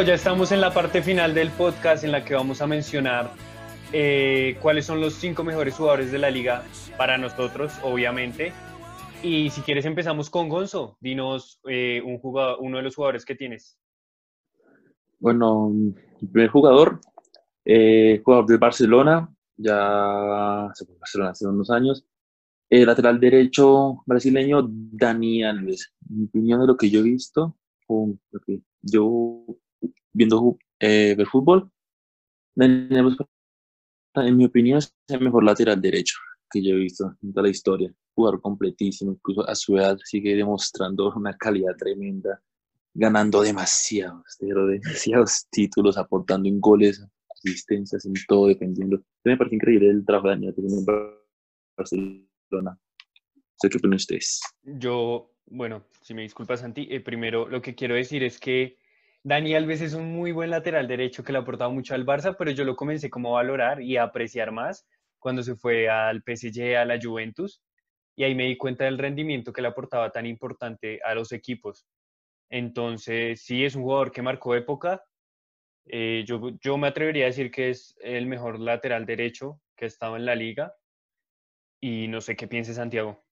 Ya estamos en la parte final del podcast en la que vamos a mencionar eh, cuáles son los cinco mejores jugadores de la liga para nosotros, obviamente. Y si quieres empezamos con Gonzo. Dinos eh, un jugador, uno de los jugadores que tienes. Bueno, el primer jugador, eh, jugador del Barcelona, ya se fue Barcelona hace unos años. El lateral derecho brasileño, Dani Alves. En opinión de lo que yo he visto, yo viendo eh, fútbol, en mi opinión es el mejor lateral derecho que yo he visto en toda la historia. Jugador completísimo, incluso a su edad sigue demostrando una calidad tremenda, ganando demasiados, demasiados títulos, aportando en goles, asistencias, en todo, defendiendo. Me parece increíble el trabajo de Daniel en Barcelona. ¿Qué opinan ustedes? Yo, bueno, si me disculpas, Santi, eh, primero lo que quiero decir es que Dani Alves es un muy buen lateral derecho que le ha aportado mucho al Barça, pero yo lo comencé como a valorar y a apreciar más cuando se fue al PSG, a la Juventus, y ahí me di cuenta del rendimiento que le aportaba tan importante a los equipos. Entonces, sí, es un jugador que marcó época. Eh, yo, yo me atrevería a decir que es el mejor lateral derecho que ha estado en la liga. Y no sé qué piense Santiago.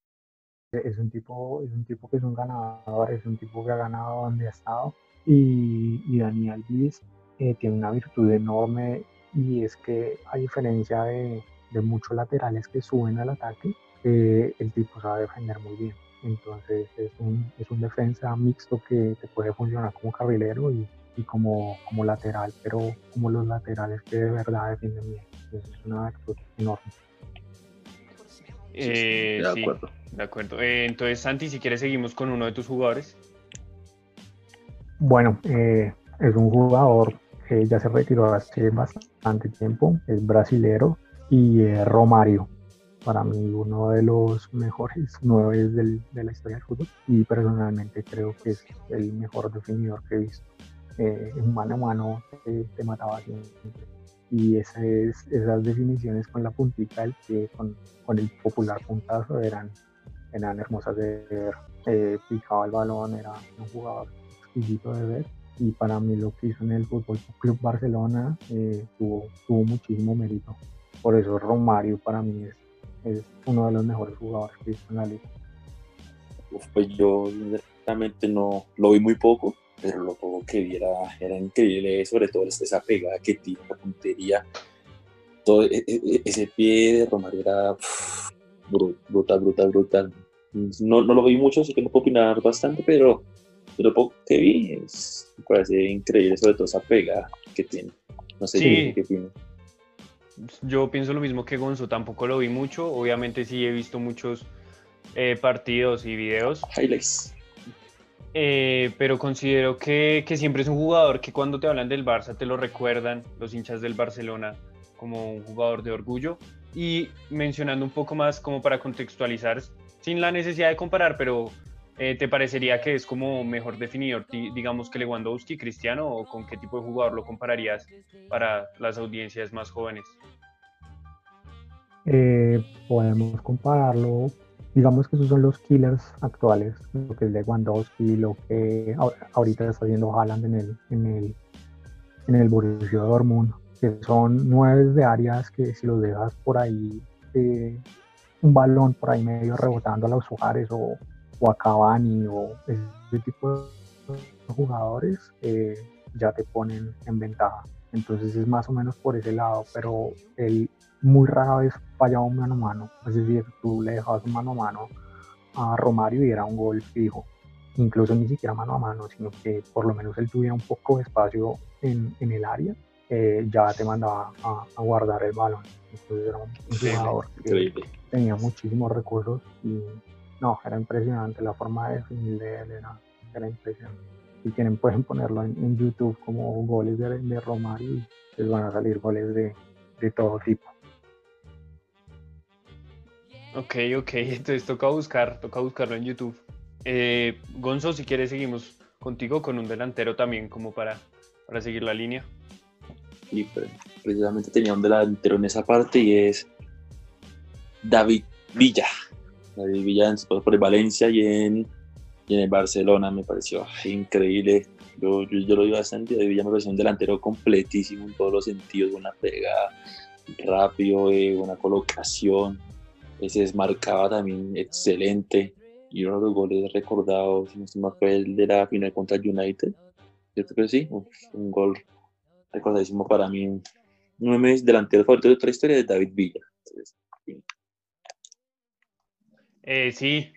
Es un tipo, es un tipo que es un ganador, es un tipo que ha ganado donde ha estado y, y Daniel Alves eh, tiene una virtud enorme y es que a diferencia de, de muchos laterales que suben al ataque, eh, el tipo sabe defender muy bien. Entonces es un, es un defensa mixto que te puede funcionar como carrilero y, y como, como lateral, pero como los laterales que de verdad defienden bien. es una virtud enorme. Eh, de acuerdo. de acuerdo. entonces, Santi, si quieres, seguimos con uno de tus jugadores. Bueno, eh, es un jugador que ya se retiró hace bastante tiempo, es brasilero y eh, Romario, para mí uno de los mejores nueve de la historia del fútbol y personalmente creo que es el mejor definidor que he visto. Eh, mano a mano te, mataba siempre. Y esas, esas definiciones con la puntita del pie, con, el popular puntazo, eran, eran hermosas de ver. Eh, picaba el balón, era un jugador de ver y para mí lo que hizo en el Fútbol Club Barcelona eh, tuvo, tuvo muchísimo mérito. Por eso Romario para mí es, es uno de los mejores jugadores que hizo en la liga. pues yo realmente no lo vi muy poco, pero lo poco que vi era, increíble, sobre todo esa pegada que tiene la puntería. Todo e, e, e, ese pie de Romario era brutal, brutal, brutal. No, no lo vi mucho, así que no puedo opinar bastante, pero lo poco que vi es, me parece increíble, sobre todo esa pega que tiene. No sé qué, qué Yo pienso lo mismo que Gonzo, tampoco lo vi mucho. Obviamente sí he visto muchos eh, partidos y videos. Highlights. Eh, pero considero que, que, siempre es un jugador que cuando te hablan del Barça te lo recuerdan los hinchas del Barcelona como un jugador de orgullo. Y mencionando un poco más como para contextualizar, sin la necesidad de comparar, pero eh, ¿te parecería que es como mejor definidor, digamos que Lewandowski, Cristiano, o con qué tipo de jugador lo compararías para las audiencias más jóvenes? Eh, podemos compararlo, digamos que esos son los killers actuales, lo que es Lewandowski, lo que ahorita está haciendo Haaland en el, en el, en el Borussia Dortmund, que son nueve de áreas que si los dejas por ahí, eh, un balón por ahí medio rebotando a los jugadores o o a Cavani o ese tipo de jugadores eh, ya te ponen en ventaja. Entonces es más o menos por ese lado, pero él muy rara vez fallaba un mano a mano. Es decir, tú le dejabas un mano a mano a Romario y era un gol fijo. Incluso ni siquiera mano a mano, sino que por lo menos él tuviera un poco de espacio en, en el área, eh, ya te mandaba a, guardar el balón. Entonces era un, jugador que tenía muchísimos recursos y no, era impresionante la forma de definir de él, era, impresionante. Si quieren pueden ponerlo en, YouTube como goles de, de, Romario y les van a salir goles de, todo tipo. Ok, ok, entonces toca buscar, toca buscarlo en YouTube. Eh, Gonzo, si quieres seguimos contigo con un delantero también como para, para seguir la línea. Y precisamente tenía un delantero en esa parte y es David Villa. David por el Valencia y en, en el Barcelona me pareció increíble Yo, yo, yo lo vi bastante, David Villa me pareció un delantero completísimo en todos los sentidos, una pegada rápido, eh, una colocación, se desmarcaba también excelente. Y uno de los goles recordados, si no fue el de la final contra United, ¿cierto que sí? un gol recordadísimo para mí. Uno de mis delanteros favoritos de otra historia de David Villa. Eh, sí,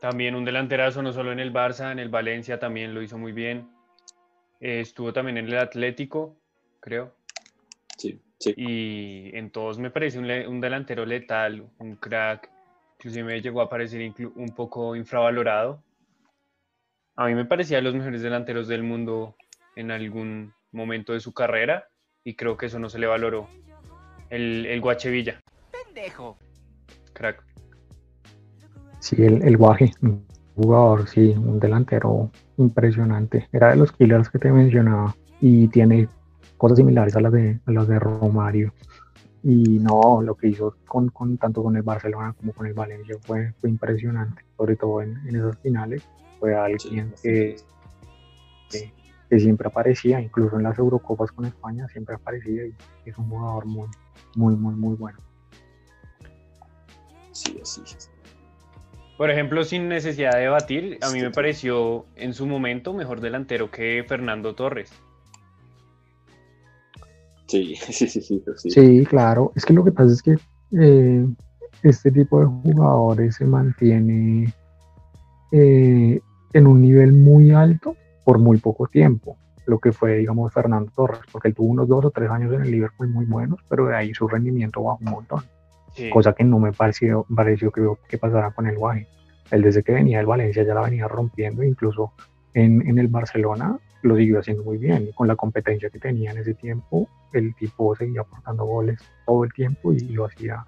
también un delanterazo, no solo en el Barça, en el Valencia también lo hizo muy bien. Eh, estuvo también en el Atlético, creo. Sí, sí. Y en todos me parece un, delantero letal, un crack. Inclusive me llegó a parecer un poco infravalorado. A mí me parecía de los mejores delanteros del mundo en algún momento de su carrera y creo que eso no se le valoró. El, el Guachevilla. Pendejo. Crack. Sí, el, el Guaje, un jugador, sí, un delantero impresionante. Era de los killers que te mencionaba y tiene cosas similares a las de, a las de Romario. Y no, lo que hizo con, con, tanto con el Barcelona como con el Valencia fue, fue impresionante, sobre todo en, en esas finales. Fue alguien que, que, siempre aparecía, incluso en las Eurocopas con España siempre aparecía y es un jugador muy, muy, muy, muy bueno. Sí, así por ejemplo, sin necesidad de debatir, a mí me pareció en su momento mejor delantero que Fernando Torres. Sí, sí, sí, sí. Sí, claro. Es que lo que pasa es que eh, este tipo de jugadores se mantiene eh, en un nivel muy alto por muy poco tiempo. Lo que fue, digamos, Fernando Torres, porque él tuvo unos dos o tres años en el Liverpool muy buenos, pero de ahí su rendimiento bajó un montón cosa que no me pareció, pareció que, que pasara con el Guay. Él desde que venía del Valencia ya la venía rompiendo, incluso en, en, el Barcelona lo siguió haciendo muy bien. Y con la competencia que tenía en ese tiempo, el tipo seguía aportando goles todo el tiempo y lo hacía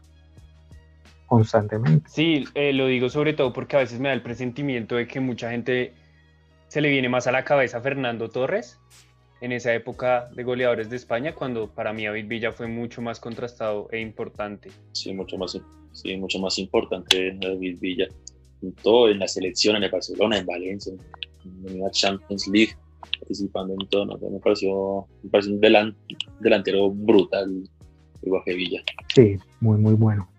constantemente. Sí, eh, lo digo sobre todo porque a veces me da el presentimiento de que mucha gente se le viene más a la cabeza a Fernando Torres en esa época de goleadores de España, cuando para mí David Villa fue mucho más contrastado e importante. Sí, mucho más, sí, mucho más importante David Villa. En todo, en la selección, en el Barcelona, en Valencia, en la Champions League, participando en todo. Me, pareció, me pareció un delantero brutal, el Villa. Sí, muy, muy bueno.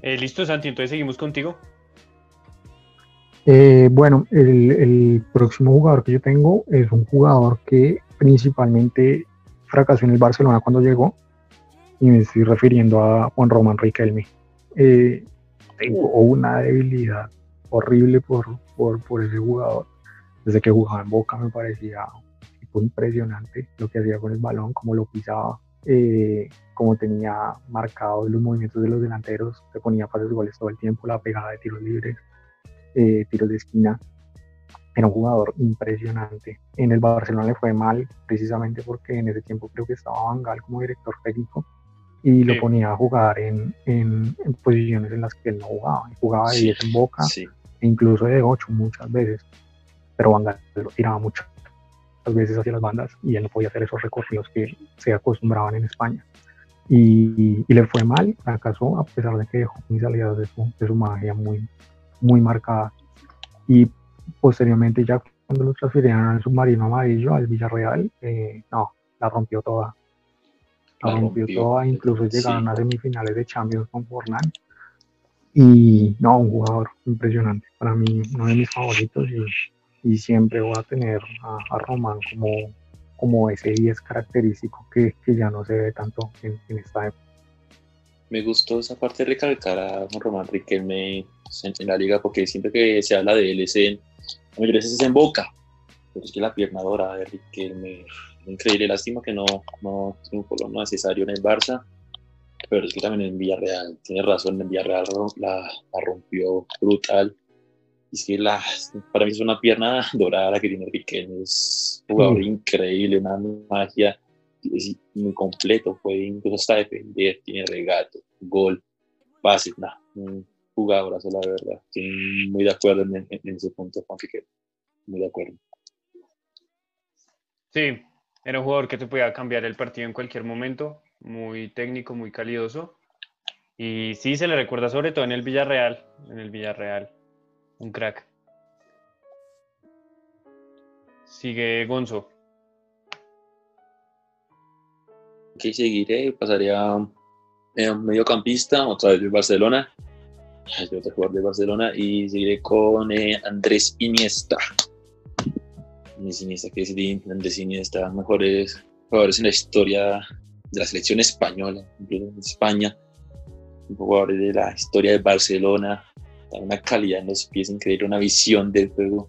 Eh, Listo, Santi, entonces seguimos contigo. Eh, bueno, el, próximo jugador que yo tengo es un jugador que principalmente fracasó en el Barcelona cuando llegó y me estoy refiriendo a Juan Román Riquelme. Eh, tengo una debilidad horrible por, por, ese jugador. Desde que jugaba en Boca me parecía impresionante lo que hacía con el balón, cómo lo pisaba, eh, cómo tenía marcados los movimientos de los delanteros, se ponía pases goles todo el tiempo, la pegada de tiros libres eh, tiros de esquina. Era un jugador impresionante. En el Barcelona le fue mal, precisamente porque en ese tiempo creo que estaba Bangal como director técnico y lo ponía a jugar en, en, posiciones en las que él no jugaba. jugaba de 10 en boca e incluso de 8 muchas veces. Pero Bangal lo tiraba muchas veces hacia las bandas y él no podía hacer esos recorridos que se acostumbraban en España. Y, y, le fue mal, fracasó, a pesar de que dejó mis salidas de su, de su magia muy, muy marcada. Y posteriormente ya cuando lo transfirieron al submarino amarillo, al Villarreal, eh, no, la rompió toda. La, rompió, toda, incluso llegaron a semifinales de Champions con Forlán. Y no, un jugador impresionante. Para mí, uno de mis favoritos y, y siempre voy a tener a, a Román como, como ese 10 característico que, que, ya no se ve tanto en, en esta época me gustó esa parte de recalcar a Román Riquelme en, la liga, porque siempre que se habla de él es en, es en Boca, pero es que la pierna dorada de Riquelme, increíble, lástima que no, no triunfó lo necesario en el Barça, pero es que también en Villarreal, tiene razón, en Villarreal la, la rompió brutal, y es que la, para mí es una pierna dorada la que tiene Riquelme, es un jugador increíble, una magia, es muy completo, puede incluso hasta defender, tiene regate, gol, pase, nada, un jugadorazo la verdad. Estoy muy de acuerdo en, ese punto, Juan Figueroa, muy de acuerdo. Sí, era un jugador que te podía cambiar el partido en cualquier momento, muy técnico, muy calidoso. Y sí, se le recuerda sobre todo en el Villarreal, en el Villarreal, un crack. Sigue Gonzo. Ok, seguiré. Pasaría a mediocampista, otra vez de Barcelona. Hay otro jugador de Barcelona. Y seguiré con eh, Andrés Iniesta. Andrés Iniesta, que es de Andrés Iniesta, mejores jugadores en la historia de la selección española, en España. Un jugador de la historia de Barcelona. Una calidad en los pies increíble, una visión del juego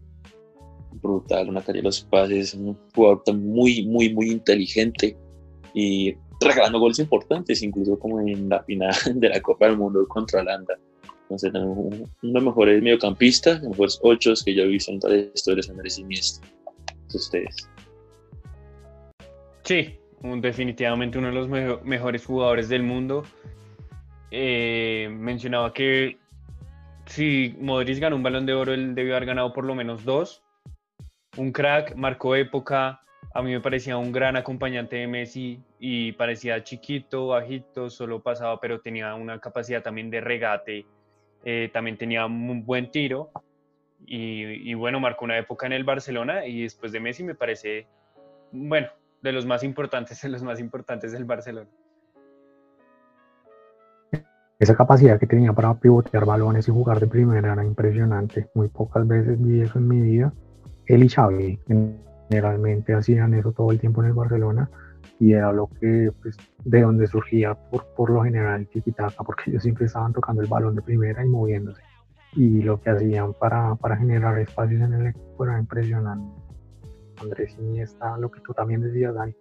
brutal, una calidad de los pases, un jugador muy, muy, muy inteligente y regalando goles importantes, incluso como en la final de la Copa del Mundo contra Holanda. Entonces, uno de los mejores mediocampistas, los mejores ocho que yo he visto en toda la historia de Andrés Iniesta. Ustedes. Sí, definitivamente uno de los mejores jugadores del mundo. Eh, mencionaba que si Modric ganó un balón de oro, él debió haber ganado por lo menos dos. Un crack, marcó época, a mí me parecía un gran acompañante de Messi y parecía chiquito, bajito, solo pasaba, pero tenía una capacidad también de regate, eh, también tenía un buen tiro y, bueno, marcó una época en el Barcelona y después de Messi me parece, bueno, de los más importantes, de los más importantes del Barcelona. Esa capacidad que tenía para pivotear balones y jugar de primera era impresionante. Muy pocas veces vi eso en mi vida. Él y Xavi, generalmente hacían eso todo el tiempo en el Barcelona y era lo que, pues, de donde surgía por, por lo general tiki porque ellos siempre estaban tocando el balón de primera y moviéndose. Y lo que hacían para, para generar espacios en el equipo era impresionante. Andrés Iniesta, lo que tú también decías, Dani,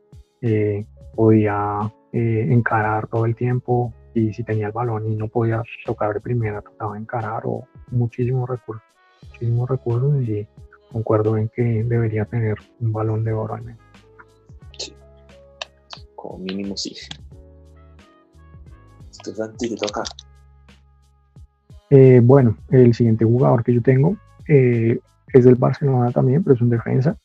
eh, podía eh, encarar todo el tiempo y si tenía el balón y no podía tocar de primera, tocaba encarar o muchísimos recursos, muchísimos recursos y concuerdo en que debería tener un balón de oro al menos. Sí, como mínimo sí. Entonces, te toca. Eh, bueno, el siguiente jugador que yo tengo eh, es del Barcelona también, pero es un defensa.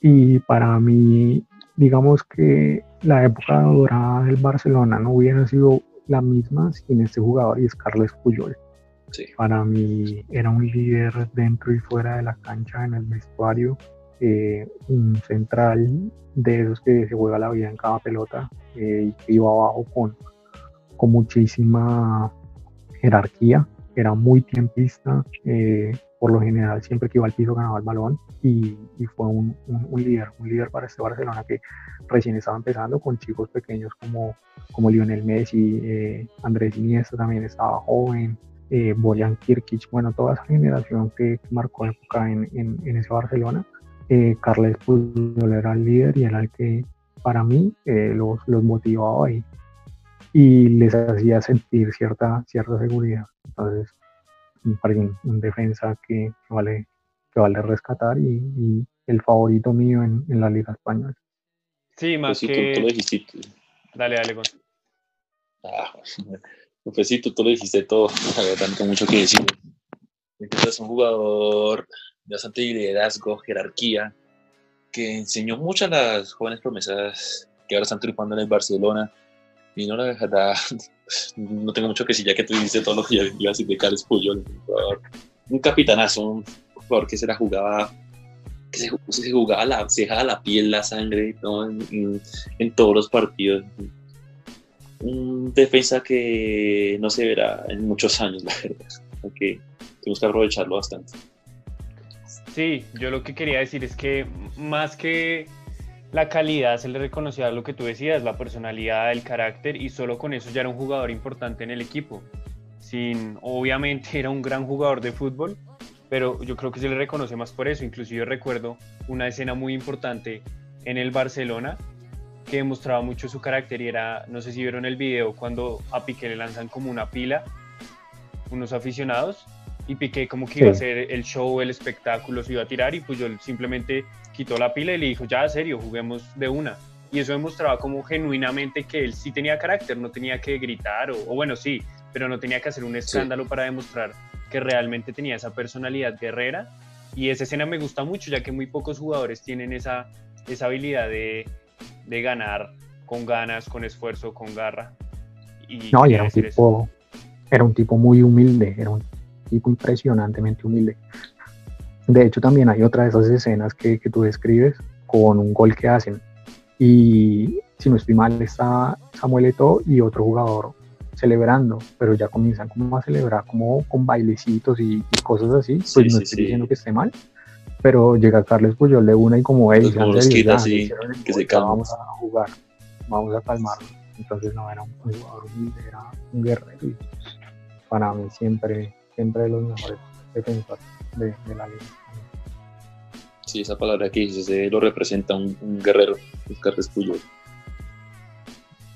Y para mí, digamos que la época dorada del Barcelona no hubiera sido la misma sin este jugador y es Carles Puyol. Para mí era un líder dentro y fuera de la cancha, en el vestuario, eh, un central de esos que se juega la vida en cada pelota eh, y iba abajo con, con muchísima jerarquía, era muy tiempista, eh, por lo general siempre que iba al piso ganaba el balón y, fue un, líder, un líder para este Barcelona que recién estaba empezando con chicos pequeños como, como Lionel Messi, Andrés Iniesta también estaba joven, eh, Boyan Kirkic, bueno, toda esa generación que, marcó época en, en, ese Barcelona. Eh, Carles Puyol era el líder y era el que para mí eh, los, los, motivaba y, y les hacía sentir cierta, cierta seguridad. Entonces, me parece un, defensa que, vale, que vale rescatar y, el favorito mío en, en, la Liga Española. Sí, más pues que... Dale, dale, Ah, pues sí, tú, lo dijiste todo, la verdad, no tengo mucho que decir. Es un jugador de bastante liderazgo, jerarquía, que enseñó mucho a las jóvenes promesas que ahora están triunfando en el Barcelona. Y no, la verdad, no tengo mucho que decir, ya que tú dijiste todo lo que iba a de Carlos Puyol, un, capitanazo, un jugador que se la jugaba que se, jugaba la, se dejaba la piel, la sangre en, en, todos los partidos un defensa que no se verá en muchos años, la verdad. Aunque tenemos que aprovecharlo bastante. Sí, yo lo que quería decir es que más que la calidad se le reconocía lo que tú decías, la personalidad, el carácter y solo con eso ya era un jugador importante en el equipo. Sin, obviamente era un gran jugador de fútbol, pero yo creo que se le reconoce más por eso. Inclusive recuerdo una escena muy importante en el Barcelona que demostraba mucho su carácter y era, no sé si vieron el video, cuando a Piqué le lanzan como una pila, unos aficionados, y Piqué como que iba a hacer el show, el espectáculo, se iba a tirar y pues yo simplemente quitó la pila y le dijo, ya, serio, juguemos de una. Y eso demostraba como genuinamente que él sí tenía carácter, no tenía que gritar, o, bueno, sí, pero no tenía que hacer un escándalo para demostrar que realmente tenía esa personalidad guerrera. Y esa escena me gusta mucho, ya que muy pocos jugadores tienen esa, esa habilidad de, de ganar con ganas, con esfuerzo, con garra. Y no, y era un tipo, era un tipo muy humilde, era un tipo impresionantemente humilde. De hecho, también hay otra de esas escenas que, que tú describes con un gol que hacen. Y si no estoy mal, está Samuel Eto'o y otro jugador celebrando, pero ya comienzan como a celebrar como con bailecitos y, cosas así, pues no estoy diciendo que esté mal, pero llega Carles Puyol de una y como él, pues que se Vamos a jugar, vamos a calmarlo. Entonces no era un jugador, era un guerrero y para mí siempre, siempre de los mejores defensores de, la liga. Sí, esa palabra que dices lo representa un, guerrero, Carles Puyol.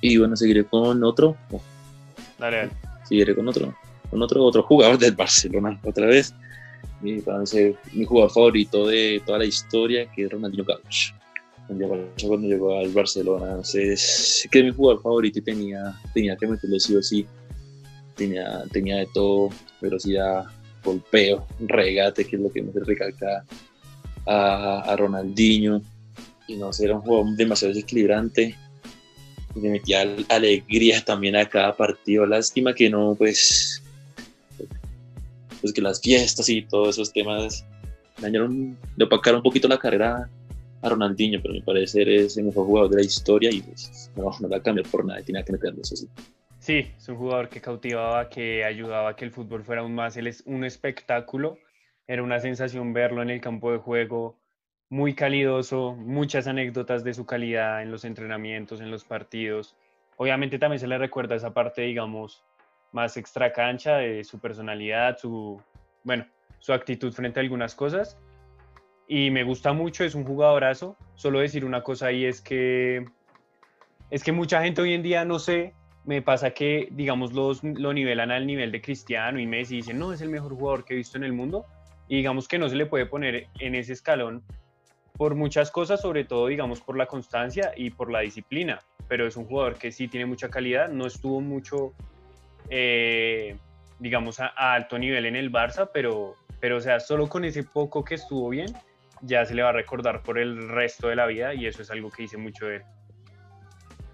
Y bueno, seguiré con otro. Dale, Seguiré con otro, con otro, otro jugador del Barcelona, otra vez. Mi, jugador favorito de toda la historia, que es Ronaldinho Gaúcho. Cuando llegó al Barcelona, entonces, que es mi jugador favorito y tenía, tenía que meterlo sí o sí. Tenía, tenía de todo, velocidad, golpeo, regate, que es lo que me recalca a, a Ronaldinho. Y no sé, era un jugador demasiado desequilibrante le metía alegría también a cada partido. Lástima que no, pues, pues que las fiestas y todos esos temas dañaron, le opacaron un poquito la carrera a Ronaldinho, pero me parece es el mejor jugador de la historia y pues, no, no la cambió por nada, tenía que meterlo eso sí. Sí, es un jugador que cautivaba, que ayudaba a que el fútbol fuera aún más un espectáculo. Era una sensación verlo en el campo de juego, muy calidoso, muchas anécdotas de su calidad en los entrenamientos, en los partidos. Obviamente también se le recuerda esa parte, digamos, más extra cancha de su personalidad, su, bueno, su actitud frente a algunas cosas. Y me gusta mucho, es un jugadorazo. Solo decir una cosa ahí es que es que mucha gente hoy en día, no sé, me pasa que, digamos, los, lo nivelan al nivel de Cristiano y Messi y dicen, no, es el mejor jugador que he visto en el mundo. Y digamos que no se le puede poner en ese escalón por muchas cosas, sobre todo, digamos, por la constancia y por la disciplina. Pero es un jugador que sí tiene mucha calidad, no estuvo mucho, eh, digamos, a, alto nivel en el Barça, pero, pero, o sea, solo con ese poco que estuvo bien, ya se le va a recordar por el resto de la vida y eso es algo que dice mucho de él.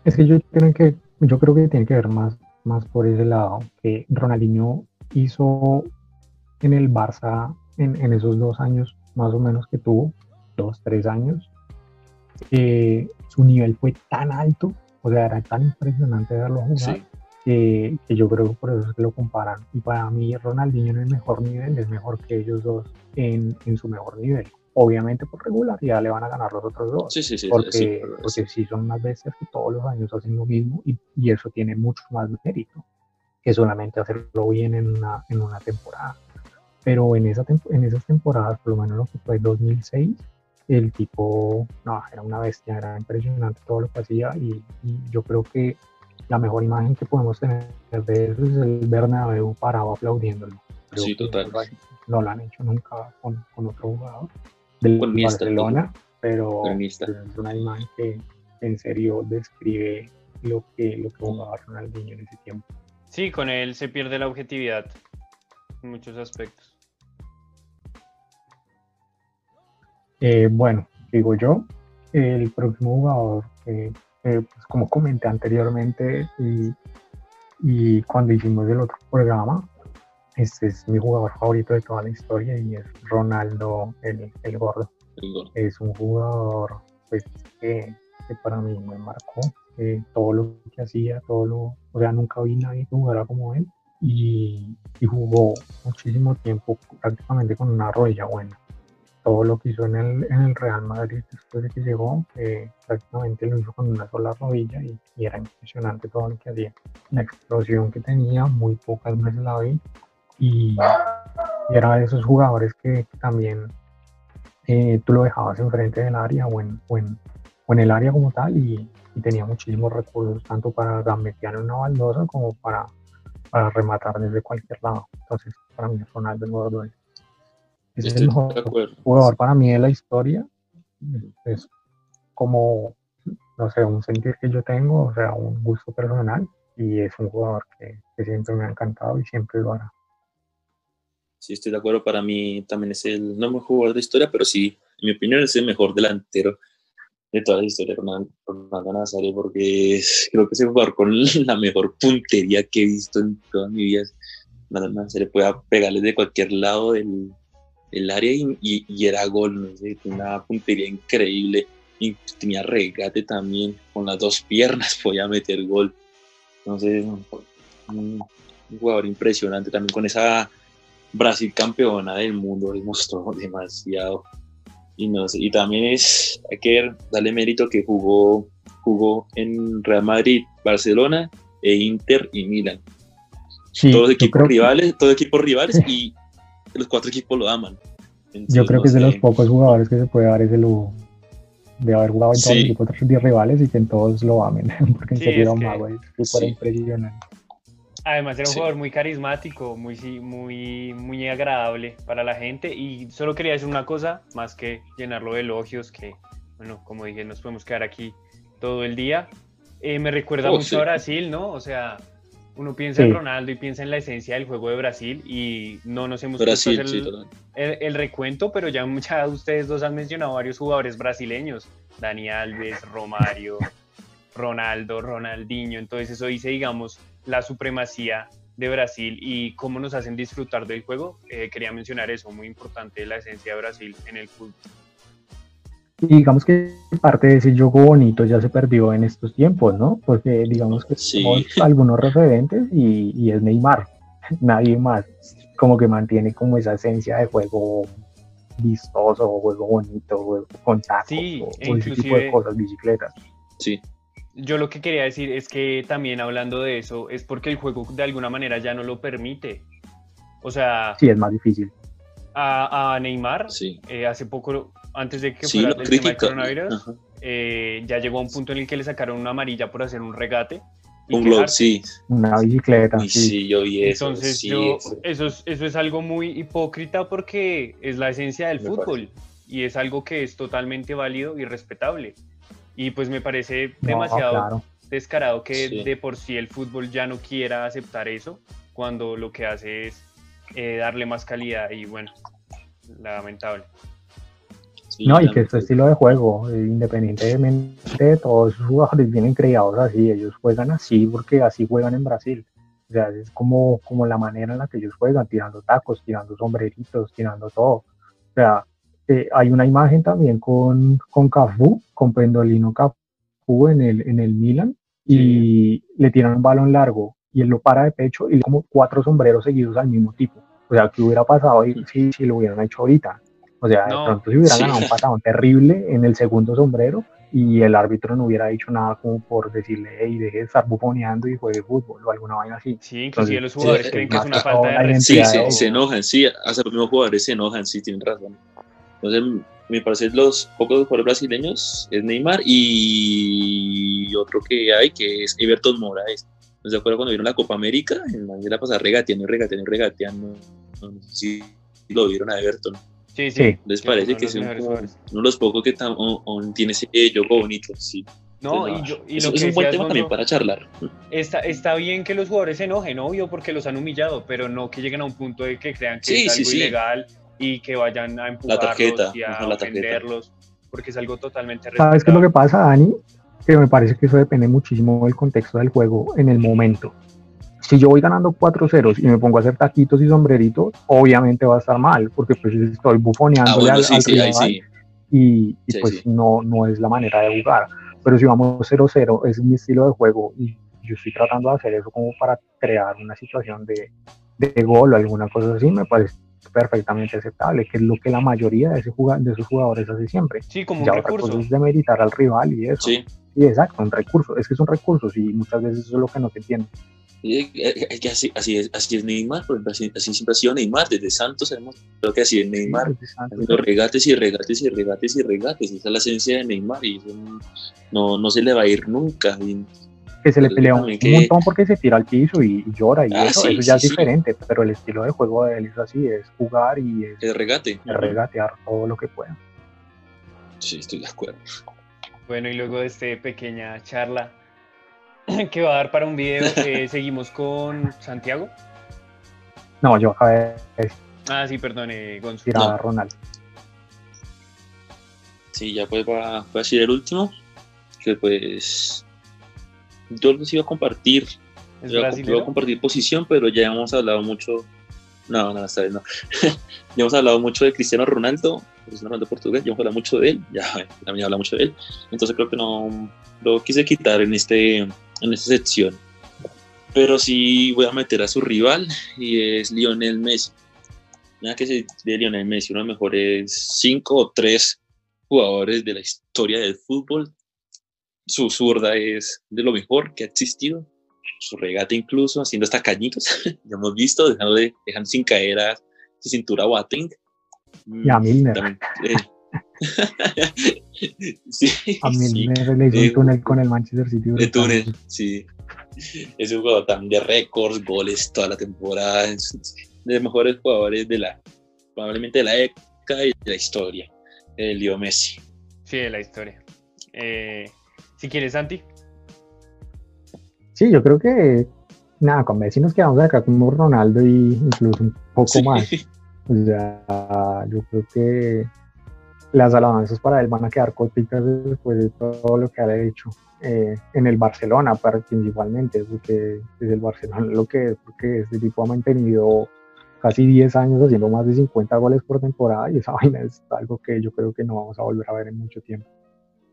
Es que yo creo que, yo creo que tiene que ver más, más por ese lado, que Ronaldinho hizo en el Barça en, en esos dos años más o menos que tuvo, dos, tres años, eh, su nivel fue tan alto, o sea, era tan impresionante verlo jugar, que, yo creo que por eso es que lo comparan. Y para mí, Ronaldinho en el mejor nivel es mejor que ellos dos en, en su mejor nivel. Obviamente por regularidad le van a ganar los otros dos. Sí, sí, sí. Porque, porque sí son más bestias que todos los años hacen lo mismo y, y eso tiene mucho más mérito que solamente hacerlo bien en una, en una temporada. Pero en, esa en esas temporadas, por lo menos lo que fue 2006, el tipo, no, era una bestia, era impresionante todo lo que hacía y, yo creo que la mejor imagen que podemos tener de eso es el Bernabéu parado aplaudiéndolo. sí, total. No lo han hecho nunca con, otro jugador del Barcelona, pero es una imagen que en serio describe lo que, lo que jugaba Ronaldinho en ese tiempo. Sí, con él se pierde la objetividad en muchos aspectos. Eh, bueno, digo yo, el próximo jugador, eh, pues como comenté anteriormente y, y, cuando hicimos el otro programa, este es mi jugador favorito de toda la historia y es Ronaldo el, el Gordo. Es un jugador pues, que, para mí me marcó eh, todo lo que hacía, todo lo, o sea, nunca vi nadie que jugara como él y, y jugó muchísimo tiempo prácticamente con una rodilla buena todo lo que hizo en el, en el Real Madrid después de que llegó, eh, prácticamente lo hizo con una sola rodilla y, era impresionante todo lo que hacía. La explosión que tenía, muy pocas veces la vi y, era de esos jugadores que, también eh, tú lo dejabas enfrente del área o en, o en, o en el área como tal y, tenía muchísimos recursos tanto para gambetear en una baldosa como para, para rematar desde cualquier lado. Entonces, para mí Ronaldo Gordo es es el mejor jugador para mí de la historia. Es como, no sé, un sentir que yo tengo, o sea, un gusto personal. Y es un jugador que, siempre me ha encantado y siempre lo hará. Sí, estoy de acuerdo. Para mí también es el no mejor jugador de historia, pero sí, en mi opinión, es el mejor delantero de toda la historia, Ronaldo, Ronaldo Nazario, porque creo que es el jugador con la mejor puntería que he visto en toda mi vida. Nada más se le puede pegarle de cualquier lado del, el área y, era gol, no sé, una puntería increíble y tenía regate también, con las dos piernas podía meter gol. Entonces, un, jugador impresionante también con esa Brasil campeona del mundo, demostró demasiado. Y, no y también es, hay que darle mérito que jugó, jugó en Real Madrid, Barcelona e Inter y Milan. todos los equipos rivales, todos equipos rivales y los cuatro equipos lo aman. yo creo que es de los pocos jugadores que se puede dar ese lujo de haber jugado en todos los equipos de rivales y que en todos lo amen, porque en serio era un es súper impresionante. Además era un jugador muy carismático, muy, muy, muy agradable para la gente y solo quería decir una cosa, más que llenarlo de elogios, que, bueno, como dije, nos podemos quedar aquí todo el día. Eh, me recuerda oh, mucho a Brasil, ¿no? O sea, uno piensa en Ronaldo y piensa en la esencia del juego de Brasil y no nos hemos Brasil, el, el, recuento, pero ya, ya ustedes dos han mencionado varios jugadores brasileños, Dani Alves, Romario, Ronaldo, Ronaldinho, entonces eso dice, digamos, la supremacía de Brasil y cómo nos hacen disfrutar del juego. Eh, quería mencionar eso, muy importante, la esencia de Brasil en el fútbol. Y digamos que parte de ese juego bonito ya se perdió en estos tiempos, ¿no? Porque digamos que tenemos algunos referentes y, es Neymar, nadie más. Como que mantiene como esa esencia de juego vistoso, juego bonito, juego con tacos, o, ese tipo de cosas, bicicletas. Sí. Yo lo que quería decir es que también hablando de eso, es porque el juego de alguna manera ya no lo permite. O sea... Sí, es más difícil. A, Neymar, sí. Eh, hace poco antes de que fuera el tema coronavirus, eh, ya llegó a un punto en el que le sacaron una amarilla por hacer un regate. Un globo, sí. Una bicicleta. sí. yo vi eso. Entonces, eso. es, eso es algo muy hipócrita porque es la esencia del fútbol y es algo que es totalmente válido y respetable. Y pues me parece demasiado descarado que de por sí el fútbol ya no quiera aceptar eso cuando lo que hace es eh, darle más calidad y bueno, lamentable no, y que este estilo de juego, eh, independientemente de todos sus jugadores vienen creados así, ellos juegan así porque así juegan en Brasil. O sea, es como, como la manera en la que ellos juegan, tirando tacos, tirando sombreritos, tirando todo. O sea, eh, hay una imagen también con, con Cafú, con Pendolino Cafú en el, en el Milan, y le tiran un balón largo y él lo para de pecho y como cuatro sombreros seguidos al mismo tipo. O sea, ¿qué hubiera pasado si, si lo hubieran hecho ahorita? O sea, de pronto si hubiera ganado un patadón terrible en el segundo sombrero y el árbitro no hubiera dicho nada como por decirle, hey, deje de estar bufoneando y juegue fútbol o alguna vaina así. Sí, inclusive los jugadores creen que es una falta de respeto. Sí, se, enojan, sí, hasta los mismos jugadores se enojan, sí, tienen razón. Entonces, me parece los pocos jugadores brasileños es Neymar y otro que hay que es Everton Moraes. ¿No se acuerdan cuando vieron la Copa América? En la pasada regateando y regateando y regateando. No, sé si lo vieron a Everton. Sí, sí. ¿Les parece que es uno de los pocos que tiene ese juego bonito? Sí. No, y, yo, y lo es, que un buen tema también para charlar. Está, está bien que los jugadores se enojen, obvio, porque los han humillado, pero no que lleguen a un punto de que crean que es algo ilegal y que vayan a empujarlos y a ofenderlos, porque es algo totalmente ¿Sabes qué es lo que pasa, Dani? Que me parece que eso depende muchísimo del contexto del juego en el momento si yo voy ganando 4-0 y me pongo a hacer taquitos y sombreritos, obviamente va a estar mal, porque pues estoy bufoneando ah, al, rival y, pues no, no es la manera de jugar. Pero si vamos 0-0, es mi estilo de juego y yo estoy tratando de hacer eso como para crear una situación de, de gol o alguna cosa así, me parece perfectamente aceptable, que es lo que la mayoría de, ese de esos jugadores hace siempre. Sí, como ya un recurso. Cosa es demeritar al rival y eso. Sí. Sí, exacto, un recurso. Es que son recursos y muchas veces eso es lo que no se entiende. Es que así, así, es, así es Neymar, así, siempre ha sido Neymar, desde Santos sabemos lo que así es Neymar, los regates y regates y regates y regates, esa es la esencia de Neymar y no, no se le va a ir nunca. que se le pelea un, montón porque se tira al piso y, llora y ah, eso, eso ya es diferente, pero el estilo de juego de él es así, es jugar y es el regate. regatear todo lo que pueda. Sí, estoy de acuerdo. Bueno, y luego de esta pequeña charla que va a dar para un video. Eh, seguimos con Santiago. No, yo acabé de Ah, sí, perdón, eh, Gonzalo. No. Ronald. Sí, ya pues va, a decir el último. Que pues. Yo les iba a compartir. Yo iba a compartir posición, pero ya hemos hablado mucho No, no, esta vez no. ya hemos hablado mucho de Cristiano Ronaldo, Cristiano Ronaldo portugués, ya hemos hablado mucho de él, ya también habla mucho de él. Entonces creo que no lo quise quitar en, este, en esta sección. Pero sí voy a meter a su rival y es Lionel Messi. Mira que de Lionel Messi, uno de los mejores cinco o tres jugadores de la historia del fútbol. Su zurda es de lo mejor que ha existido su regate incluso, haciendo hasta cañitos, ya hemos visto, dejando, de, dejando sin caer a su cintura Wating. Y a Milner. Eh. sí, a Milner le hizo un eh, túnel con el Manchester City. De túnel, sí. Es un jugador también de récords, goles toda la temporada, es de los mejores jugadores de la, probablemente de la época y de la historia, el Leo Messi. Sí, de la historia. Eh, si quieres, Santi. Sí, yo creo que nada, con Messi nos quedamos acá como Ronaldo y incluso un poco más. O sea, yo creo que las alabanzas para él van a quedar cortitas después de todo lo que ha hecho eh, en el Barcelona, principalmente, porque es el Barcelona lo que es, porque este tipo ha mantenido casi 10 años haciendo más de 50 goles por temporada y esa vaina es algo que yo creo que no vamos a volver a ver en mucho tiempo.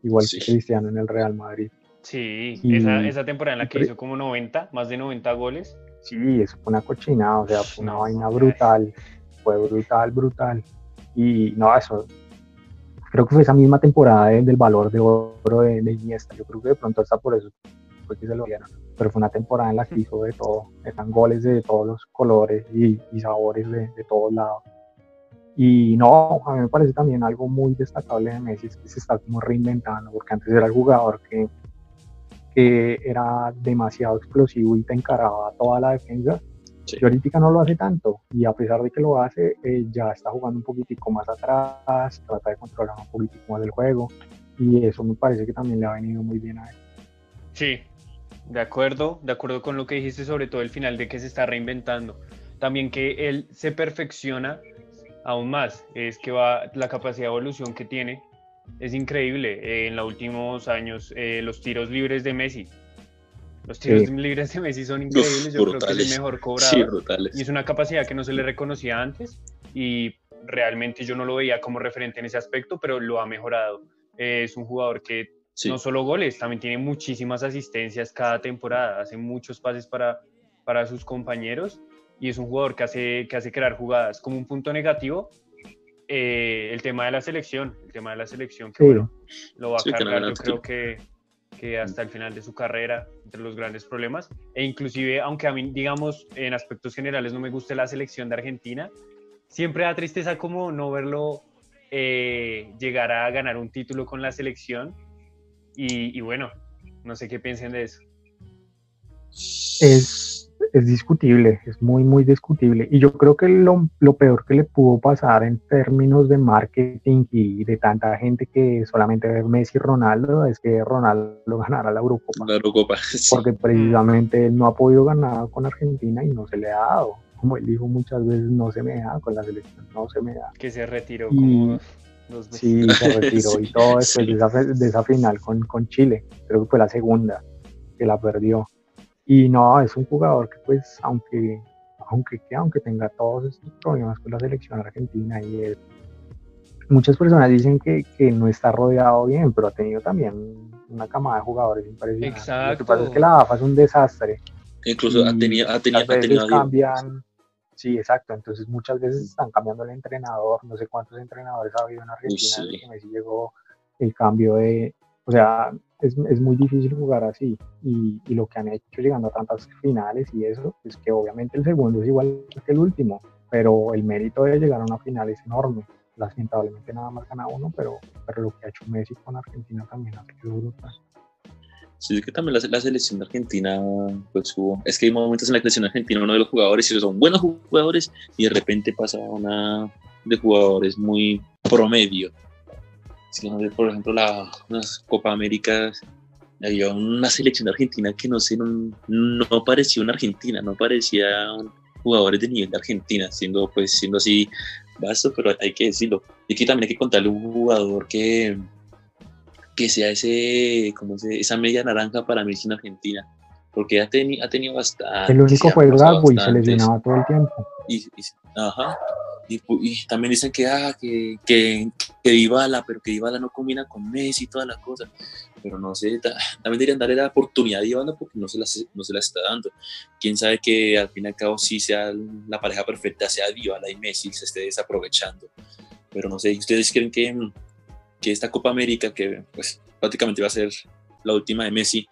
Igual que Cristiano en el Real Madrid. Sí, esa, esa, temporada en la que hizo como 90, más de 90 goles. Sí, eso fue una cochinada, o sea, fue una vaina brutal, fue brutal, brutal. Y no, eso, creo que fue esa misma temporada del valor de oro de, de, Iniesta, yo creo que de pronto está por eso fue que se lo dieron, pero fue una temporada en la que hizo de todo, están goles de todos los colores y, y sabores de, de todos lados. Y no, a mí me parece también algo muy destacable de Messi, es que se está como reinventando, porque antes era el jugador que que era demasiado explosivo y te encaraba toda la defensa. Y ahorita no lo hace tanto y a pesar de que lo hace, eh, ya está jugando un poquitico más atrás, trata de controlar un poquitico más el juego y eso me parece que también le ha venido muy bien a él. Sí, de acuerdo, de acuerdo con lo que dijiste sobre todo el final de que se está reinventando. También que él se perfecciona aún más, es que va la capacidad de evolución que tiene es increíble. Eh, en los últimos años, eh, los tiros libres de Messi. Los tiros libres de Messi son increíbles. Yo creo que es el mejor cobrado. y es una capacidad que no se le reconocía antes. Y realmente yo no lo veía como referente en ese aspecto, pero lo ha mejorado. Eh, es un jugador que no solo goles, también tiene muchísimas asistencias cada temporada. Hace muchos pases para, para sus compañeros. Y es un jugador que hace, que hace crear jugadas. Como un punto negativo, eh, el tema de la selección, el tema de la selección, que bueno, lo va a cargar yo creo que, que, hasta el final de su carrera, entre los grandes problemas, e inclusive, aunque a mí, digamos, en aspectos generales no me guste la selección de Argentina, siempre da tristeza como no verlo eh, llegar a ganar un título con la selección, y, y bueno, no sé qué piensen de eso. Es es discutible, es muy, muy discutible. Y yo creo que lo, peor que le pudo pasar en términos de marketing y de tanta gente que solamente ve Messi y Ronaldo es que Ronaldo ganara la Eurocopa. La Eurocopa, Porque precisamente él no ha podido ganar con Argentina y no se le ha dado. Como él dijo muchas veces, no se me da con la selección, no se me da. Que se retiró como dos veces. Sí, se retiró y todo después de esa, de esa final con, con Chile. Creo que fue la segunda que la perdió y no, es un jugador que pues, aunque, aunque, aunque tenga todos estos problemas con la selección argentina y muchas personas dicen que, que, no está rodeado bien, pero ha tenido también una camada de jugadores impresionantes. Exacto. Lo que pasa es que la AFA es un desastre. Incluso ha tenido, ha tenido, ha tenido cambian, Sí, exacto. Entonces muchas veces están cambiando el entrenador. No sé cuántos entrenadores ha habido en Argentina desde que Messi llegó el cambio de, o sea, es, es, muy difícil jugar así. Y, y, lo que han hecho llegando a tantas finales y eso, es que obviamente el segundo es igual que el último, pero el mérito de llegar a una final es enorme. Lamentablemente nada más gana uno, pero, pero lo que ha hecho Messi con Argentina también ha sido brutal. Sí, es que también la, selección de Argentina, pues hubo, es que hay momentos en la selección argentina uno de los jugadores y son buenos jugadores y de repente pasa una de jugadores muy promedio por ejemplo, la, las Copa América, había una selección Argentina que no sé, no, no parecía una Argentina, no parecía jugadores de nivel de Argentina, siendo pues siendo así vasto, pero hay que decirlo. Y aquí también hay que contarle un jugador que, que sea ese, como esa media naranja para mí en Argentina. porque ha, teni- ha tenido bastante. El único se fue Gagbo y se lesionaba todo el tiempo. Y, y- ajá. Y, y también dicen que, ah, que, que, que Dybala, pero que Dybala no combina con Messi y todas las cosas. Pero no sé, ta- también deberían darle la oportunidad a Dybala porque no se, la, no se la está dando. Quién sabe que al fin y al cabo sí sea la pareja perfecta, sea Dybala y Messi, se esté desaprovechando. Pero no sé, ¿ustedes creen que, que esta Copa América, que pues prácticamente va a ser la última de Messi,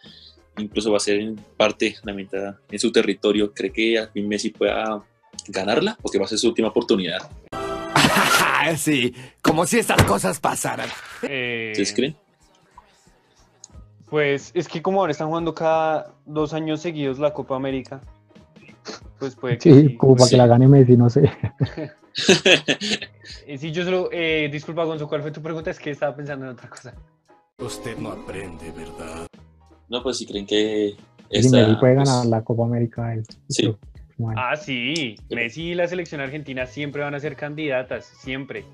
incluso va a ser en parte la mitad en su territorio, cree que al fin Messi pueda ganarla porque va a ser su última oportunidad. sí, como si estas cosas pasaran. Eh, ¿Ustedes creen? Pues es que como ahora están jugando cada dos años seguidos la Copa América, pues puede que Sí, sí. como para sí. que la gane Messi, no sé. Eh, sí, yo solo, eh, disculpa Gonzo, ¿cuál fue tu pregunta? Es que estaba pensando en otra cosa. Usted no aprende, ¿verdad? no, pues si creen que Si esta, Messi puede pues, ganar la Copa América, él. Sí. Bueno, Ah, sí, Messi y la selección argentina siempre van a ser candidatas, siempre.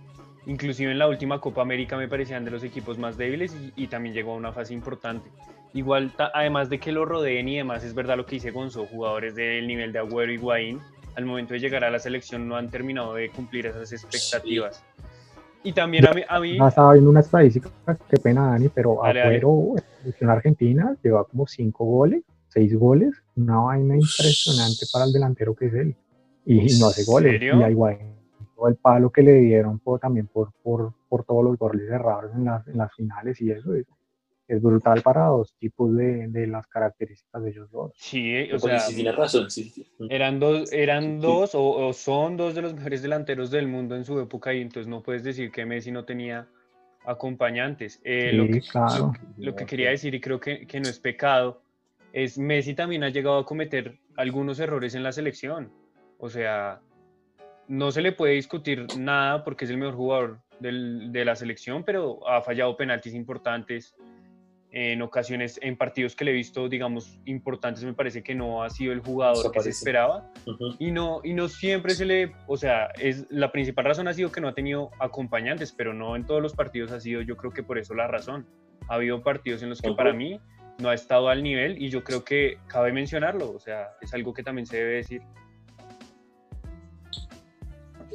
Inclusive en la última Copa América me parecían de los equipos más débiles y, y también llegó a una fase importante. Igual, ta- además de que lo rodeen y demás, es verdad lo que dice Gonzo, jugadores del nivel de Agüero y Guaín, al momento de llegar a la selección no han terminado de cumplir esas expectativas. Y también a mí, a mí- estaba viendo una estadística, qué pena Dani, pero Dale, dale. Agüero, en la selección argentina, lleva como cinco goles, seis goles, una vaina impresionante para el delantero que es él. Y, no hace goles. ¿Serio? Y a Higuaín, todo el palo que le dieron por, también por, por, por todos los goles cerrados en las, en las finales y eso es, es brutal para dos tipos de, de las características de ellos dos. sí, o sea, sí, tiene razón. Sí, sí. Eran dos, eran Sí. dos o, o son dos de los mejores delanteros del mundo en su época y entonces no puedes decir que Messi no tenía acompañantes. Eh, lo, que, claro. lo que quería decir y creo que, que no es pecado es Messi también ha llegado a cometer algunos errores en la selección. O sea, no se le puede discutir nada porque es el mejor jugador del- de la selección, pero ha fallado penaltis importantes. En ocasiones, en partidos que le he visto, digamos, importantes, me parece que no ha sido el jugador que se esperaba. Y no, y no siempre se le, o sea, es, la principal razón ha sido que no ha tenido acompañantes, pero no en todos los partidos ha sido, yo creo que por eso la razón. Ha habido partidos en los que para mí no ha estado al nivel y yo creo que cabe mencionarlo, o sea, es algo que también se debe decir.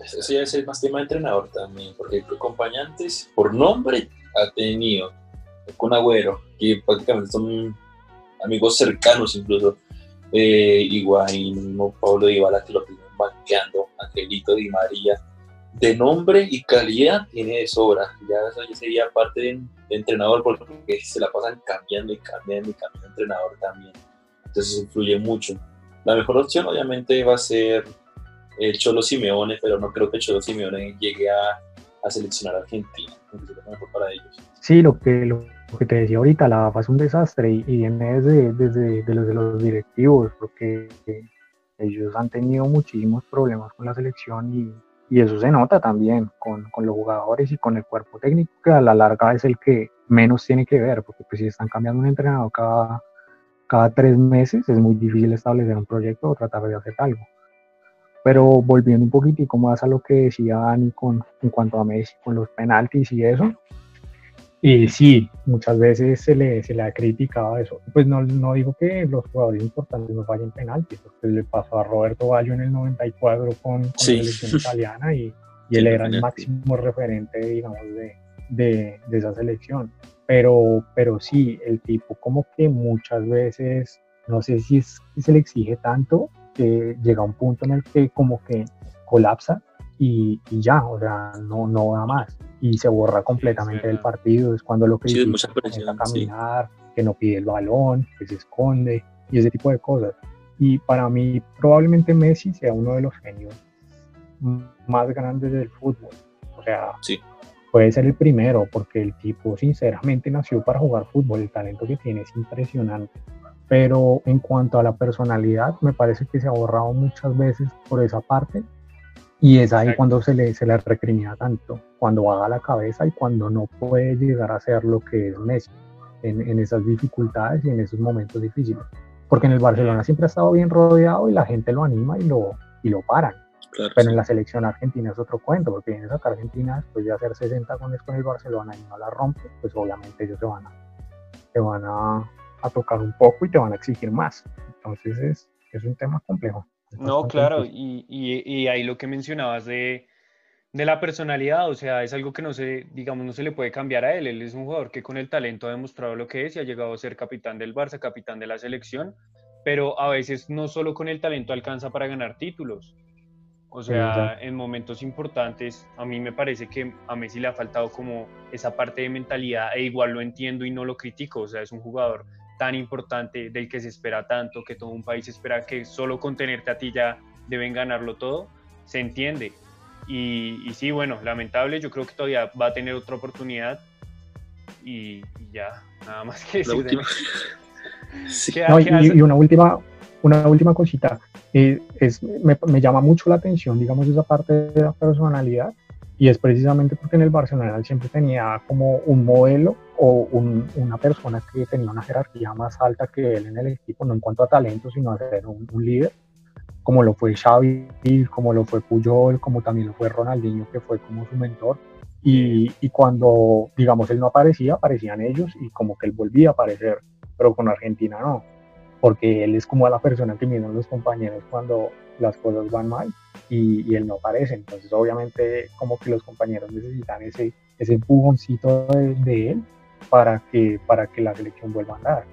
Eso ya es más tema de entrenador también, porque acompañantes por nombre ha tenido con Agüero, que prácticamente son amigos cercanos incluso. Eh, Higuaín, mismo Pablo Dybala que lo tienen banqueando, Angelito Di María. De nombre y calidad tiene de sobra. Ya eso ya sería parte de, entrenador porque se la pasan cambiando y cambiando y cambiando entrenador también. Entonces influye mucho. La mejor opción obviamente va a ser el Cholo Simeone, pero no creo que Cholo Simeone llegue a, a seleccionar a Argentina. Sí, lo que, lo, lo que te decía ahorita, la AFA es un desastre y, y viene desde, desde de los, de los directivos, porque ellos han tenido muchísimos problemas con la selección y, y eso se nota también con, con, los jugadores y con el cuerpo técnico, que a la larga es el que menos tiene que ver, porque pues, si están cambiando un entrenador cada, cada tres meses, es muy difícil establecer un proyecto o tratar de hacer algo. Pero volviendo un poquitico más a lo que decía Dani con, en cuanto a Messi, con los penaltis y eso, y sí, muchas veces se le, se le ha criticado eso. Pues no, no digo que los jugadores importantes no fallen penaltis, porque le pasó a Roberto Ballo en el 94 con, con Sí. la selección italiana y, y él era el máximo referente, digamos, de, de, de esa selección. Pero, pero sí, el tipo como que muchas veces, no sé si, es, si se le exige tanto, que llega a un punto en el que como que colapsa y, y ya, o sea, no, no da más. Y se borra completamente del verdad. partido, es cuando lo que Sí, presión, a sí. caminar, que no pide el balón, que se esconde y ese tipo de cosas. Y para mí probablemente Messi sea uno de los genios más grandes del fútbol. O sea, Sí. puede ser el primero porque el tipo sinceramente nació para jugar fútbol, el talento que tiene es impresionante. Pero en cuanto a la personalidad, me parece que se ha borrado muchas veces por esa parte y es ahí cuando se le, se le recrimina tanto, cuando baja la cabeza y cuando no puede llegar a ser lo que es Messi en, en esas dificultades y en esos momentos difíciles. Porque en el Barcelona siempre ha estado bien rodeado y la gente lo anima y lo, y lo paran. Claro, Pero sí. en la selección argentina es otro cuento, porque vienes a Argentina después de hacer 60 goles con el Barcelona y no la rompe, pues obviamente ellos se van a, se van a, a tocar un poco y te van a exigir más. Entonces es, es un tema complejo. No, claro, y, y, y, ahí lo que mencionabas de, de, la personalidad, o sea, es algo que no se, digamos, no se le puede cambiar a él. Él es un jugador que con el talento ha demostrado lo que es y ha llegado a ser capitán del Barça, capitán de la selección, pero a veces no solo con el talento alcanza para ganar títulos. O sea, en momentos importantes, a mí me parece que a Messi le ha faltado como esa parte de mentalidad, e igual lo entiendo y no lo critico. O sea, es un jugador tan importante, del que se espera tanto, que todo un país espera que solo con tenerte a ti ya deben ganarlo todo, se entiende. Y, sí, bueno, lamentable, yo creo que todavía va a tener otra oportunidad y, ya, nada más que decir. y, una última, una última cosita, eh, es, me, me, llama mucho la atención, digamos, esa parte de la personalidad, y es precisamente porque en el Barcelona siempre tenía como un modelo o un, una persona que tenía una jerarquía más alta que él en el equipo, no en cuanto a talento, sino a ser un, un líder, como lo fue Xavi, como lo fue Puyol, como también lo fue Ronaldinho, que fue como su mentor. Y, y, cuando, digamos, él no aparecía, aparecían ellos y como que él volvía a aparecer, pero con Argentina no porque él es como la persona que miran los compañeros cuando las cosas van mal y, él no aparece. Entonces, obviamente, como que los compañeros necesitan ese, ese empujoncito de, él para que, para que la selección vuelva a andar.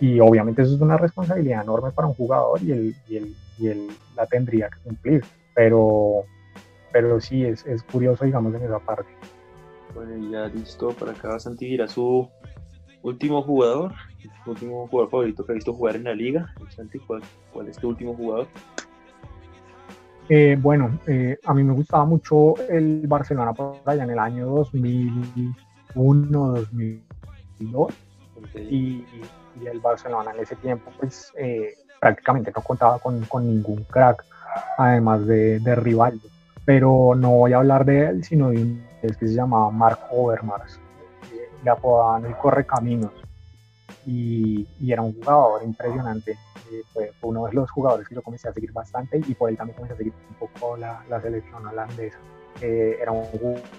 Y obviamente eso es una responsabilidad enorme para un jugador y él, y él, y él la tendría que cumplir. Pero, pero sí, es, es curioso, digamos, en esa parte. Bueno, ya listo, para acá Santi a su último jugador último jugador favorito que ha visto jugar en la liga? ¿cuál, cuál es tu último jugador? Eh, bueno, eh, a mí me gustaba mucho el Barcelona por allá en el año 2001, 2002. Y, y, el Barcelona en ese tiempo, pues eh, prácticamente no contaba con, con, ningún crack, además de, de Rivaldo. Pero no voy a hablar de él, sino de un que se llamaba Marco Overmars. Le apodaban el Correcaminos y, era un jugador impresionante. Eh, fue, uno de los jugadores que yo comencé a seguir bastante y por él también comencé a seguir un poco la, la selección holandesa. Eh, era un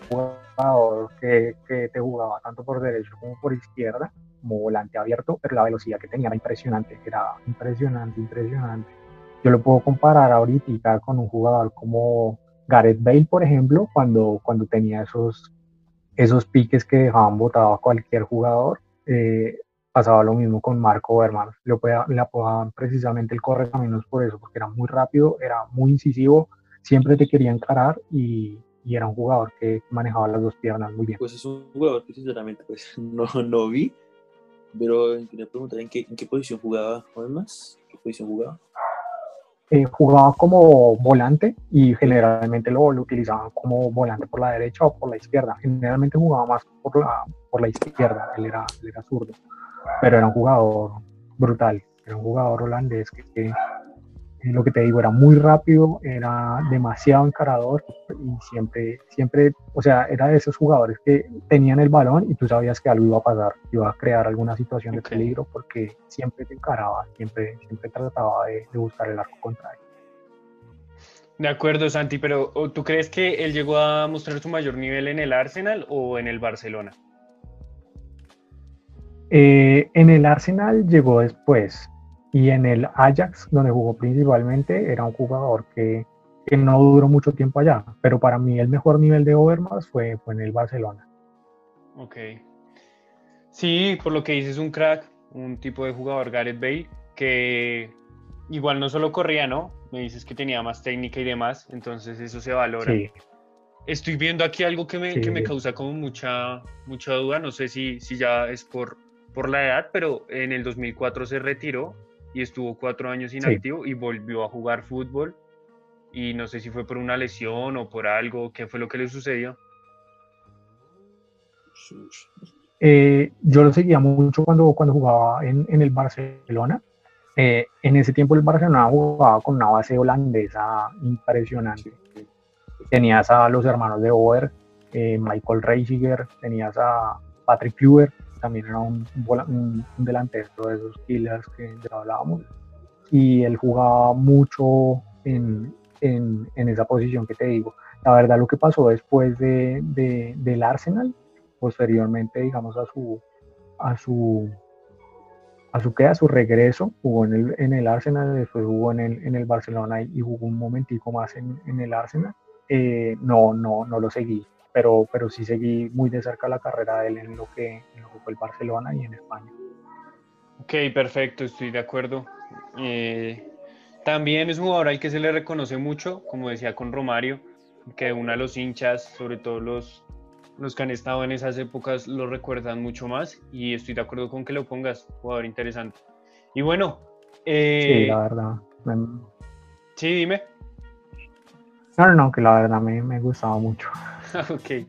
jugador que, que, te jugaba tanto por derecho como por izquierda, como volante abierto, pero la velocidad que tenía era impresionante, era impresionante, impresionante. Yo lo puedo comparar ahorita con un jugador como Gareth Bale, por ejemplo, cuando, cuando tenía esos, esos piques que dejaban botado a cualquier jugador. Eh, pasaba lo mismo con Marco Berman. Le, apodaban precisamente el correcaminos por eso, porque era muy rápido, era muy incisivo, siempre te quería encarar y, y, era un jugador que manejaba las dos piernas muy bien. Pues es un jugador que sinceramente pues, no, no vi, pero quería preguntar en qué, en qué posición jugaba además, qué posición jugaba. Eh, jugaba como volante y generalmente lo, lo, utilizaban como volante por la derecha o por la izquierda. Generalmente jugaba más por la, por la izquierda, él era, él era zurdo pero era un jugador brutal, era un jugador holandés que, lo que te digo, era muy rápido, era demasiado encarador y siempre, siempre, o sea, era de esos jugadores que tenían el balón y tú sabías que algo iba a pasar, iba a crear alguna situación de peligro porque siempre te encaraba, siempre, siempre trataba de, de buscar el arco contrario. De acuerdo, Santi, pero ¿tú crees que él llegó a mostrar su mayor nivel en el Arsenal o en el Barcelona? Eh, en el Arsenal llegó después y en el Ajax, donde jugó principalmente, era un jugador que, que no duró mucho tiempo allá, pero para mí el mejor nivel de Overmars fue, fue en el Barcelona. Ok. Sí, por lo que dices, un crack, un tipo de jugador, Gareth Bale, que igual no solo corría, ¿no? Me dices que tenía más técnica y demás, entonces eso se valora. Sí. Estoy viendo aquí algo que me, que me causa como mucha, mucha duda, no sé si, si ya es por, por la edad, pero en el 2004 se retiró y estuvo cuatro años inactivo y volvió a jugar fútbol. Y no sé si fue por una lesión o por algo, ¿qué fue lo que le sucedió? Eh, yo lo seguía mucho cuando, cuando jugaba en, en el Barcelona. Eh, en ese tiempo el Barcelona jugaba con una base holandesa impresionante. Tenías a los hermanos de Over, eh, Michael Reisiger, tenías a Patrick Kluivert, también era un, un, delantero de esos killers que ya hablábamos. Y él jugaba mucho en, en, en, esa posición que te digo. La verdad, lo que pasó después de, de, del Arsenal, posteriormente, digamos, a su, a su, a su, a su regreso, jugó en el, en el Arsenal, después jugó en el, en el Barcelona y, jugó un momentico más en, en el Arsenal. Eh, no, no, no lo seguí, pero, pero sí seguí muy de cerca la carrera de él en lo que, en lo que fue el Barcelona y en España. Ok, perfecto, estoy de acuerdo. Eh, también es un jugador al que se le reconoce mucho, como decía con Romario, que uno de los hinchas, sobre todo los, los que han estado en esas épocas, lo recuerdan mucho más y estoy de acuerdo con que lo pongas, jugador interesante. Y bueno. Eh, sí, la verdad. Sí, dime. No, no, que la verdad me, me gustaba mucho. ok.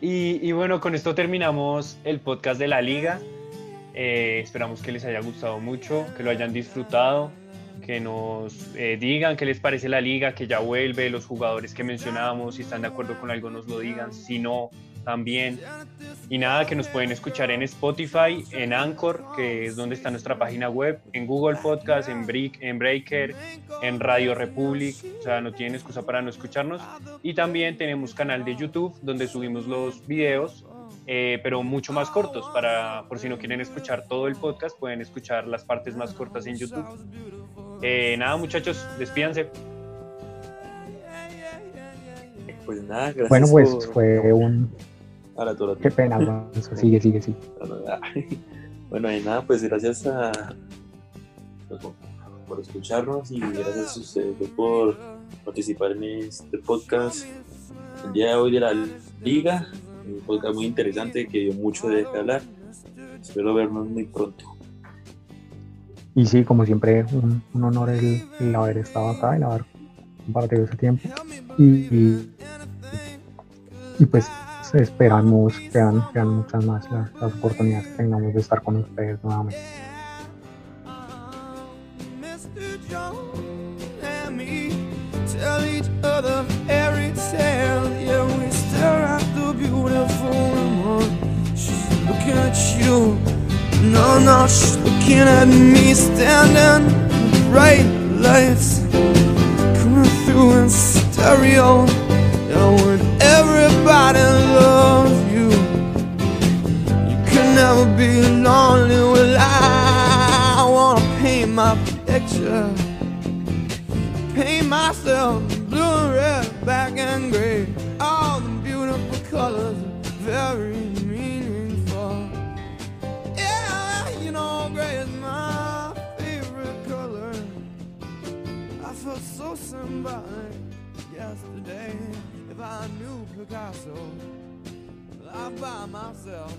Y, y, bueno, con esto terminamos el podcast de la liga. Eh, esperamos que les haya gustado mucho, que lo hayan disfrutado, que nos eh, digan qué les parece la liga, que ya vuelve, los jugadores que mencionábamos, si están de acuerdo con algo nos lo digan, si no, también. Y nada, que nos pueden escuchar en Spotify, en Anchor, que es donde está nuestra página web, en Google Podcast, en, en Breaker, en Radio Republic, o sea, no tienen excusa para no escucharnos. Y también tenemos canal de YouTube donde subimos los videos eh, pero mucho más cortos. Para, por si no quieren escuchar todo el podcast, pueden escuchar las partes más cortas en YouTube. Eh, nada, muchachos, despídanse. Pues nada, gracias. Bueno, pues fue un. Ahora, tú, Qué pena, sigue, sigue, sigue. Bueno, y nada, pues gracias a. Por escucharnos y gracias a ustedes por participar en este podcast el día de hoy de la liga un podcast muy interesante que dio mucho de qué hablar. Espero vernos muy pronto. Y sí, como siempre, un, honor el, haber estado acá, el haber compartido ese tiempo. Y, y, pues esperamos que sean, muchas más las, oportunidades que tengamos de estar con ustedes nuevamente. looking at you. No, no, she's looking at me standing in bright lights coming through in stereo. Everybody loves you, you can never be lonely. Well, I wanna paint my picture, paint myself blue and red, black and gray, all the beautiful colors, very meaningful. Yeah, you know, gray is my favorite color. I felt so symbolic yesterday. If I knew Picasso, I'd buy myself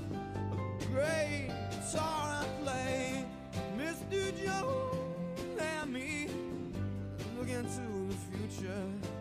a great guitar and play Mr. Jones and me. Look into the future.